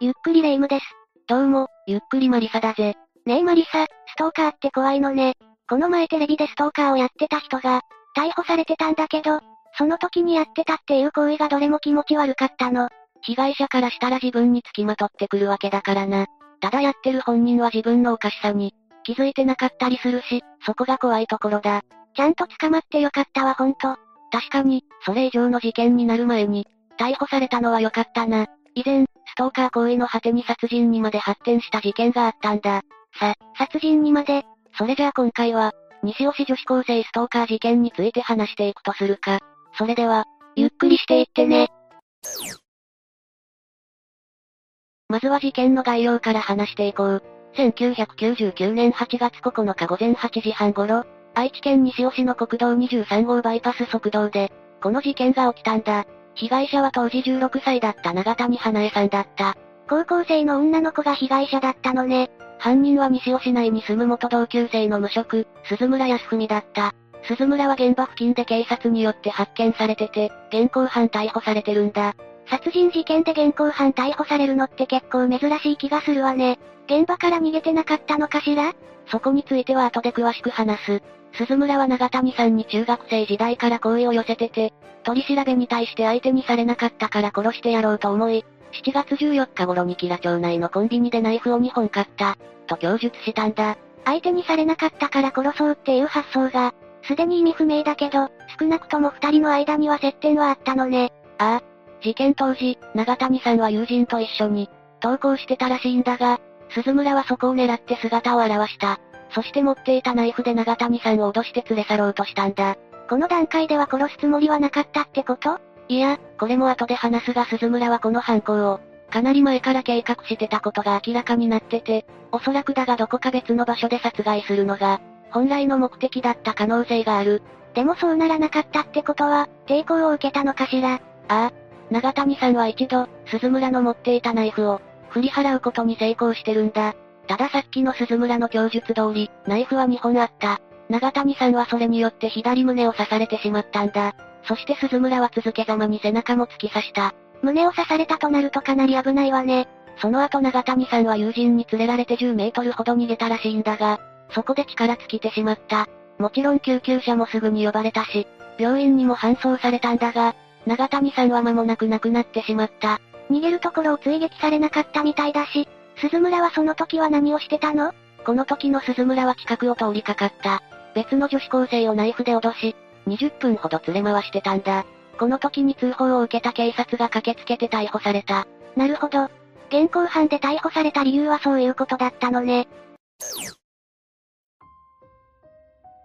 ゆっくりレ夢ムです。どうも、ゆっくりマリサだぜ。ねえマリサ、ストーカーって怖いのね。この前テレビでストーカーをやってた人が、逮捕されてたんだけど、その時にやってたっていう行為がどれも気持ち悪かったの。被害者からしたら自分につきまとってくるわけだからな。ただやってる本人は自分のおかしさに、気づいてなかったりするし、そこが怖いところだ。ちゃんと捕まってよかったわほんと。確かに、それ以上の事件になる前に、逮捕されたのはよかったな。以前、トーカー行為の果てに殺人にまで発展した事件があったんだ。さ、殺人にまで。それじゃあ今回は、西尾市女子高生ストーカー事件について話していくとするか。それでは、ゆっくりしていってね。まずは事件の概要から話していこう。1999年8月9日午前8時半頃、愛知県西尾市の国道23号バイパス側道で、この事件が起きたんだ。被害者は当時16歳だった長谷花江さんだった。高校生の女の子が被害者だったのね。犯人は西尾市内に住む元同級生の無職、鈴村康文だった。鈴村は現場付近で警察によって発見されてて、現行犯逮捕されてるんだ。殺人事件で現行犯逮捕されるのって結構珍しい気がするわね。現場から逃げてなかったのかしら？そこについては後で詳しく話す。鈴村は長谷さんに中学生時代から好意を寄せてて、取り調べに対して相手にされなかったから殺してやろうと思い、7月14日頃にキラ町内のコンビニでナイフを2本買った、と供述したんだ。相手にされなかったから殺そうっていう発想が、すでに意味不明だけど、少なくとも二人の間には接点はあったのね。ああ。事件当時、長谷さんは友人と一緒に、投稿してたらしいんだが、鈴村はそこを狙って姿を現した。そして持っていたナイフで長谷さんを脅して連れ去ろうとしたんだ。この段階では殺すつもりはなかったってこと？いや、これも後で話すが鈴村はこの犯行を、かなり前から計画してたことが明らかになってて、おそらくだがどこか別の場所で殺害するのが、本来の目的だった可能性がある。でもそうならなかったってことは、抵抗を受けたのかしら？ああ。長谷さんは一度、鈴村の持っていたナイフを、振り払うことに成功してるんだ。たださっきの鈴村の供述通り、ナイフは2本あった。長谷さんはそれによって左胸を刺されてしまったんだ。そして鈴村は続けざまに背中も突き刺した。胸を刺されたとなるとかなり危ないわね。その後長谷さんは友人に連れられて10メートルほど逃げたらしいんだが、そこで力尽きてしまった。もちろん救急車もすぐに呼ばれたし、病院にも搬送されたんだが、長谷さんは間もなく亡くなってしまった。逃げるところを追撃されなかったみたいだし、鈴村はその時は何をしてたの？この時の鈴村は近くを通りかかった。別の女子高生をナイフで脅し、20分ほど連れ回してたんだ。この時に通報を受けた警察が駆けつけて逮捕された。なるほど。現行犯で逮捕された理由はそういうことだったのね。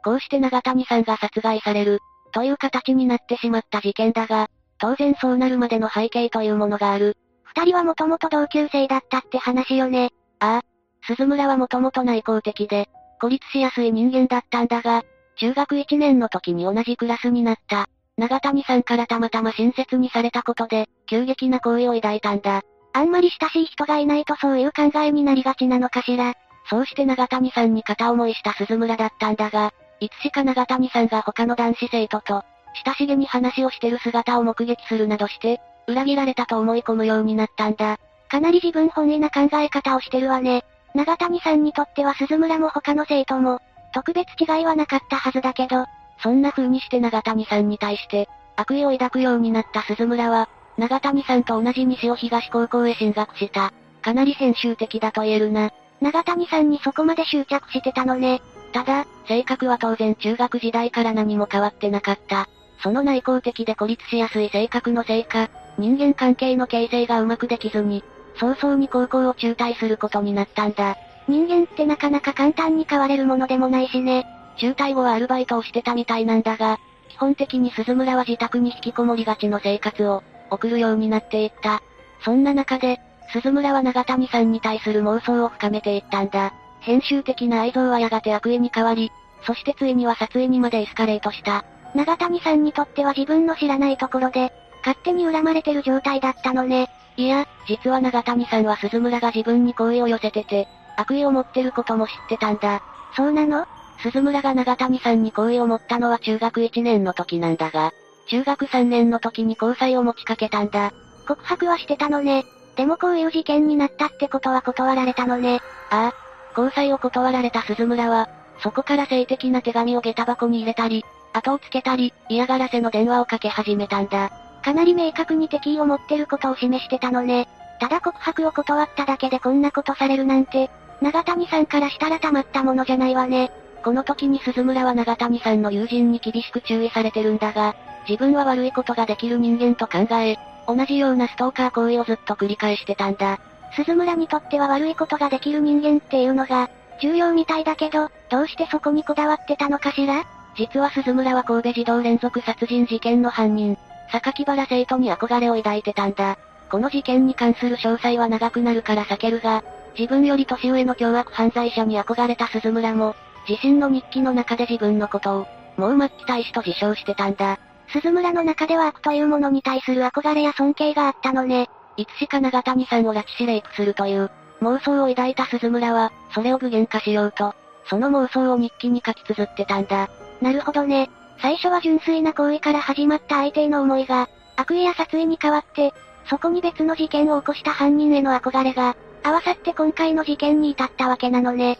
こうして長谷さんが殺害される、という形になってしまった事件だが、当然そうなるまでの背景というものがある。二人はもともと同級生だったって話よね。ああ。鈴村はもともと内向的で、孤立しやすい人間だったんだが、中学1年の時に同じクラスになった。長谷さんからたまたま親切にされたことで、急激な好意を抱いたんだ。あんまり親しい人がいないとそういう考えになりがちなのかしら。そうして長谷さんに片思いした鈴村だったんだが、いつしか長谷さんが他の男子生徒と、親しげに話をしてる姿を目撃するなどして、裏切られたと思い込むようになったんだ。かなり自分本位な考え方をしてるわね。長谷さんにとっては鈴村も他の生徒も、特別違いはなかったはずだけど、そんな風にして長谷さんに対して、悪意を抱くようになった鈴村は、長谷さんと同じ西尾東高校へ進学した。かなり編集的だと言えるな。長谷さんにそこまで執着してたのね。ただ、性格は当然中学時代から何も変わってなかった。その内向的で孤立しやすい性格のせいか、人間関係の形成がうまくできずに、早々に高校を中退することになったんだ。人間ってなかなか簡単に変われるものでもないしね。中退後はアルバイトをしてたみたいなんだが、基本的に鈴村は自宅に引きこもりがちの生活を送るようになっていった。そんな中で、鈴村は長谷さんに対する妄想を深めていったんだ。編集的な愛憎はやがて悪意に変わり、そしてついには殺意にまでエスカレートした。長谷さんにとっては自分の知らないところで、勝手に恨まれてる状態だったのね。いや、実は長谷さんは鈴村が自分に好意を寄せてて、悪意を持ってることも知ってたんだ。そうなの？鈴村が長谷さんに好意を持ったのは中学1年の時なんだが、中学3年の時に交際を持ちかけたんだ。告白はしてたのね。でもこういう事件になったってことは断られたのね。ああ。交際を断られた鈴村は、そこから性的な手紙を下駄箱に入れたり、後をつけたり、嫌がらせの電話をかけ始めたんだ。かなり明確に敵意を持ってることを示してたのね。ただ告白を断っただけでこんなことされるなんて、長谷さんからしたらたまったものじゃないわね。この時に鈴村は長谷さんの友人に厳しく注意されてるんだが、自分は悪いことができる人間と考え、同じようなストーカー行為をずっと繰り返してたんだ。鈴村にとっては悪いことができる人間っていうのが、重要みたいだけど、どうしてそこにこだわってたのかしら？実は鈴村は神戸児童連続殺人事件の犯人、榊原生徒に憧れを抱いてたんだ。この事件に関する詳細は長くなるから避けるが、自分より年上の凶悪犯罪者に憧れた鈴村も、自身の日記の中で自分のことを、もう末期大使と自称してたんだ。鈴村の中では悪というものに対する憧れや尊敬があったのね。いつしか長谷さんを拉致しレイプするという、妄想を抱いた鈴村は、それを具現化しようと、その妄想を日記に書き綴ってたんだ。なるほどね。最初は純粋な行為から始まった相手への思いが、悪意や殺意に変わって、そこに別の事件を起こした犯人への憧れが、合わさって今回の事件に至ったわけなのね。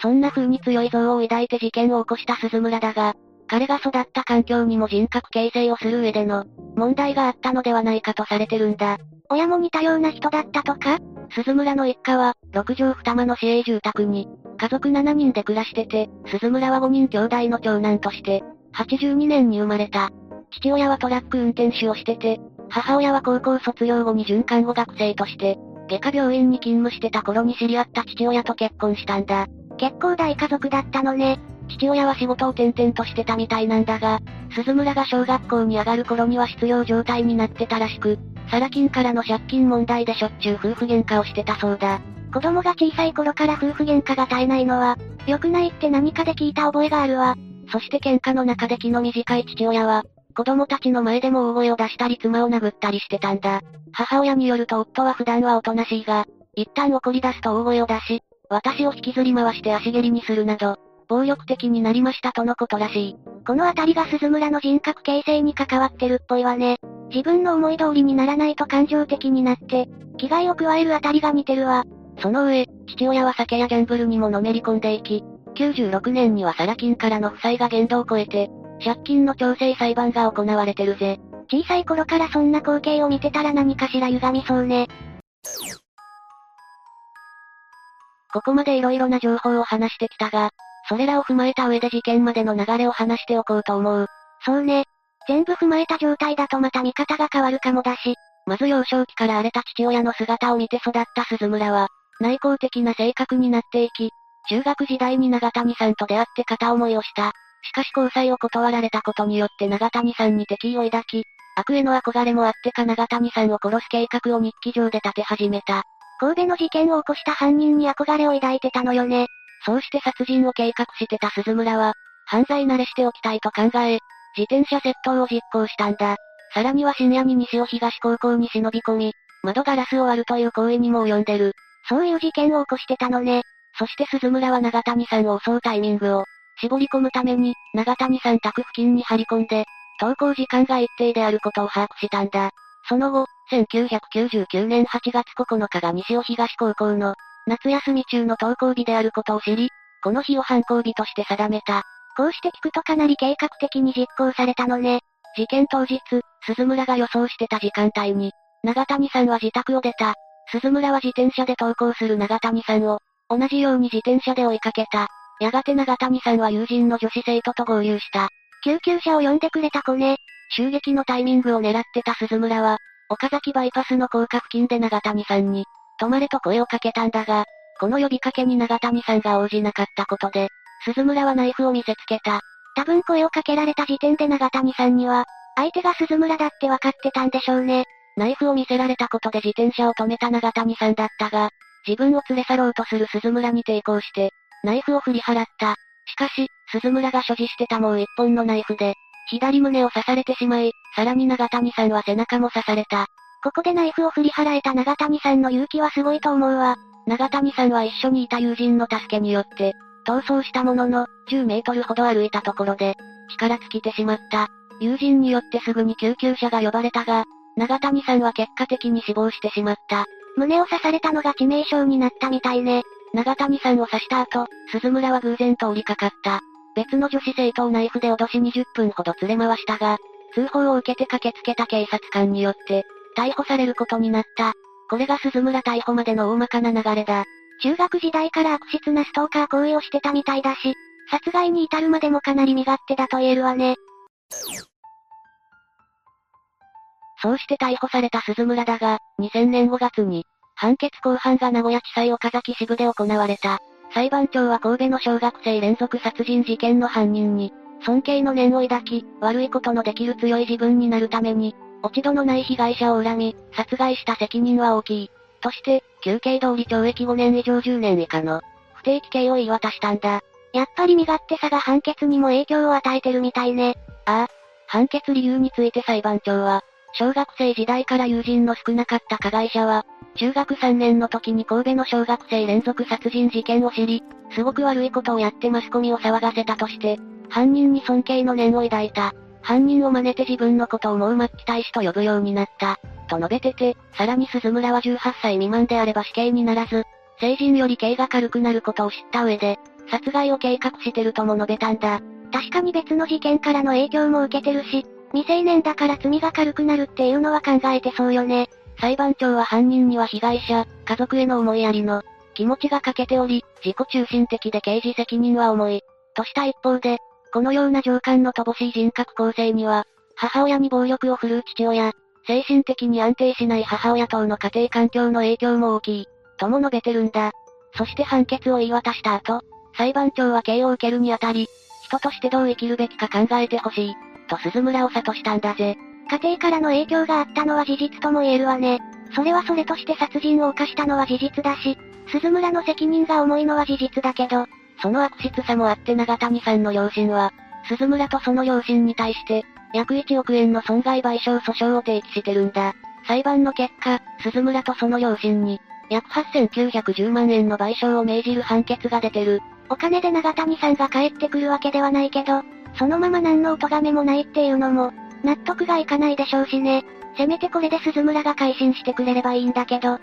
そんな風に強い憎悪を抱いて事件を起こした鈴村だが、彼が育った環境にも人格形成をする上での、問題があったのではないかとされてるんだ。親も似たような人だったとか？鈴村の一家は、6畳二間の市営住宅に、家族7人で暮らしてて、鈴村は5人兄弟の長男として、82年に生まれた。父親はトラック運転手をしてて、母親は高校卒業後に準看護学生として、外科病院に勤務してた頃に知り合った父親と結婚したんだ。結構大家族だったのね。父親は仕事を転々としてたみたいなんだが、鈴村が小学校に上がる頃には失業状態になってたらしく、サラ金からの借金問題でしょっちゅう夫婦喧嘩をしてたそうだ。子供が小さい頃から夫婦喧嘩が絶えないのは、良くないって何かで聞いた覚えがあるわ。そして喧嘩の中で気の短い父親は、子供たちの前でも大声を出したり妻を殴ったりしてたんだ。母親によると夫は普段はおとなしいが、一旦怒り出すと大声を出し、私を引きずり回して足蹴りにするなど、暴力的になりましたとのことらしい。このあたりが鈴村の人格形成に関わってるっぽいわね。自分の思い通りにならないと感情的になって、危害を加えるあたりが似てるわ。その上、父親は酒やギャンブルにものめり込んでいき、96年にはサラ金からの負債が限度を超えて、借金の調整裁判が行われてるぜ。小さい頃からそんな光景を見てたら何かしら歪みそうね。ここまで色々な情報を話してきたが、それらを踏まえた上で事件までの流れを話しておこうと思う。そうね。全部踏まえた状態だとまた見方が変わるかもだし。まず幼少期から荒れた父親の姿を見て育った鈴村は、内向的な性格になっていき、中学時代に長谷さんと出会って片思いをした。しかし交際を断られたことによって長谷さんに敵意を抱き、悪への憧れもあってか長谷さんを殺す計画を日記上で立て始めた。神戸の事件を起こした犯人に憧れを抱いてたのよね。そうして殺人を計画してた鈴村は、犯罪慣れしておきたいと考え、自転車窃盗を実行したんだ。さらには深夜に西尾東高校に忍び込み、窓ガラスを割るという行為にも及んでる。そういう事件を起こしてたのね。そして鈴村は長谷さんを襲うタイミングを、絞り込むために、長谷さん宅付近に張り込んで、登校時間が一定であることを把握したんだ。その後、1999年8月9日が西尾東高校の夏休み中の登校日であることを知り、この日を犯行日として定めた。こうして聞くとかなり計画的に実行されたのね。事件当日、鈴村が予想してた時間帯に、長谷さんは自宅を出た。鈴村は自転車で登校する長谷さんを、同じように自転車で追いかけた。やがて長谷さんは友人の女子生徒と合流した。救急車を呼んでくれた子ね。襲撃のタイミングを狙ってた鈴村は、岡崎バイパスの高架付近で長谷さんに、止まれと声をかけたんだが、この呼びかけに長谷さんが応じなかったことで、鈴村はナイフを見せつけた。多分声をかけられた時点で長谷さんには、相手が鈴村だって分かってたんでしょうね。ナイフを見せられたことで自転車を止めた長谷さんだったが、自分を連れ去ろうとする鈴村に抵抗して、ナイフを振り払った。しかし、鈴村が所持してたもう一本のナイフで、左胸を刺されてしまい、さらに長谷さんは背中も刺された。ここでナイフを振り払えた長谷さんの勇気はすごいと思うわ。長谷さんは一緒にいた友人の助けによって、逃走したものの、10メートルほど歩いたところで、力尽きてしまった。友人によってすぐに救急車が呼ばれたが、長谷さんは結果的に死亡してしまった。胸を刺されたのが致命傷になったみたいね。長谷さんを刺した後、鈴村は偶然通りかかった。別の女子生徒をナイフで脅し20分ほど連れ回したが、通報を受けて駆けつけた警察官によって、逮捕されることになった。これが鈴村逮捕までの大まかな流れだ。中学時代から悪質なストーカー行為をしてたみたいだし、殺害に至るまでもかなり身勝手だと言えるわね。そうして逮捕された鈴村だが、2000年5月に、判決公判が名古屋地裁岡崎支部で行われた。裁判長は神戸の小学生連続殺人事件の犯人に、尊敬の念を抱き、悪いことのできる強い自分になるために、落ち度のない被害者を恨み、殺害した責任は大きい。として、休刑通り懲役5年以上10年以下の、不定期刑を言い渡したんだ。やっぱり身勝手さが判決にも影響を与えてるみたいね。ああ。判決理由について裁判長は、小学生時代から友人の少なかった加害者は、中学3年の時に神戸の小学生連続殺人事件を知り、すごく悪いことをやってマスコミを騒がせたとして、犯人に尊敬の念を抱いた。犯人を真似て自分のことをもう末期大使と呼ぶようになった。と述べてて、さらに鈴村は18歳未満であれば死刑にならず、成人より刑が軽くなることを知った上で、殺害を計画してるとも述べたんだ。確かに別の事件からの影響も受けてるし、未成年だから罪が軽くなるっていうのは考えてそうよね。裁判長は犯人には被害者、家族への思いやりの気持ちが欠けており、自己中心的で刑事責任は重い。とした一方で、このような上官の乏しい人格構成には、母親に暴力を振るう父親、精神的に安定しない母親等の家庭環境の影響も大きい、とも述べてるんだ。そして判決を言い渡した後、裁判長は刑を受けるにあたり、人としてどう生きるべきか考えてほしい、と鈴村を諭したんだぜ。家庭からの影響があったのは事実とも言えるわね。それはそれとして殺人を犯したのは事実だし、鈴村の責任が重いのは事実だけど、その悪質さもあって長谷さんの両親は、鈴村とその両親に対して、約1億円の損害賠償訴訟を提起してるんだ。裁判の結果、鈴村とその両親に、約8910万円の賠償を命じる判決が出てる。お金で長谷さんが帰ってくるわけではないけど、そのまま何のお咎めもないっていうのも、納得がいかないでしょうしね。せめてこれで鈴村が改心してくれればいいんだけど。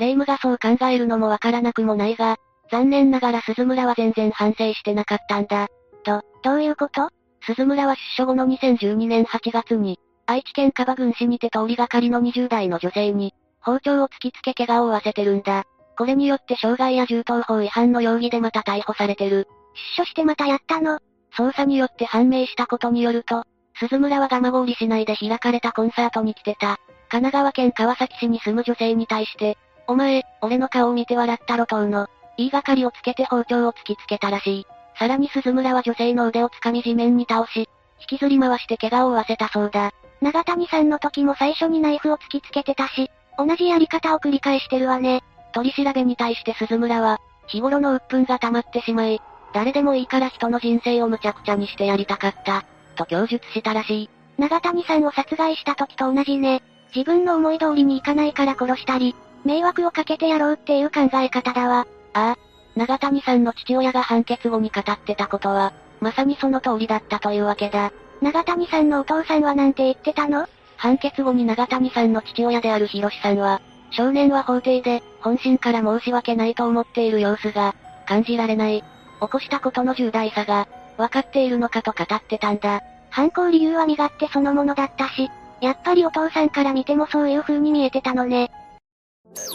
霊夢がそう考えるのもわからなくもないが、残念ながら鈴村は全然反省してなかったんだ。と、どういうこと？鈴村は出所後の2012年8月に、愛知県カ郡市にて通りがかりの20代の女性に、包丁を突きつけ怪我を負わせてるんだ。これによって傷害や銃刀法違反の容疑でまた逮捕されてる。出所してまたやったの？捜査によって判明したことによると、鈴村は蒲郡市内で開かれたコンサートに来てた。神奈川県川崎市に住む女性に対して、お前、俺の顔を見て笑ったろとうの、言いがかりをつけて包丁を突きつけたらしい。さらに鈴村は女性の腕を掴み地面に倒し、引きずり回して怪我を負わせたそうだ。長谷さんの時も最初にナイフを突きつけてたし、同じやり方を繰り返してるわね。取り調べに対して鈴村は、日頃の鬱憤が溜まってしまい、誰でもいいから人の人生を無茶苦茶にしてやりたかった、と供述したらしい。長谷さんを殺害した時と同じね。自分の思い通りにいかないから殺したり、迷惑をかけてやろうっていう考え方だわ。ああ。長谷さんの父親が判決後に語ってたことは、まさにその通りだったというわけだ。長谷さんのお父さんはなんて言ってたの？判決後に長谷さんの父親である博さんは、少年は法廷で、本心から申し訳ないと思っている様子が、感じられない。起こしたことの重大さが、分かっているのかと語ってたんだ。犯行理由は身勝手そのものだったし、やっぱりお父さんから見てもそういう風に見えてたのね。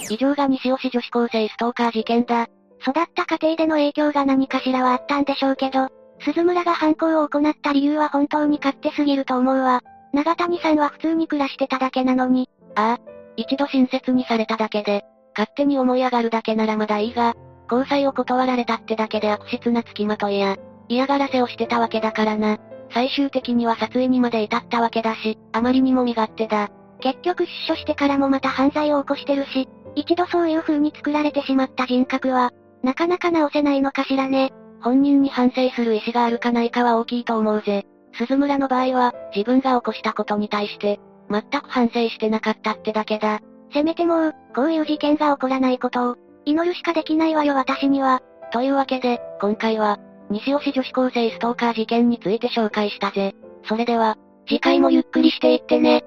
以上が西尾市女子高生ストーカー事件だ。育った家庭での影響が何かしらはあったんでしょうけど、鈴村が犯行を行った理由は本当に勝手すぎると思うわ。長谷さんは普通に暮らしてただけなのに。ああ。一度親切にされただけで、勝手に思い上がるだけならまだいいが、交際を断られたってだけで悪質な付きまといや、嫌がらせをしてたわけだからな。最終的には殺意にまで至ったわけだし、あまりにも身勝手だ。結局出所してからもまた犯罪を起こしてるし、一度そういう風に作られてしまった人格は、なかなか直せないのかしらね。本人に反省する意思があるかないかは大きいと思うぜ。鈴村の場合は、自分が起こしたことに対して、全く反省してなかったってだけだ。せめてもう、こういう事件が起こらないことを、祈るしかできないわよ私には。というわけで、今回は、西尾市女子高生ストーカー事件について紹介したぜ。それでは、次回もゆっくりしていってね。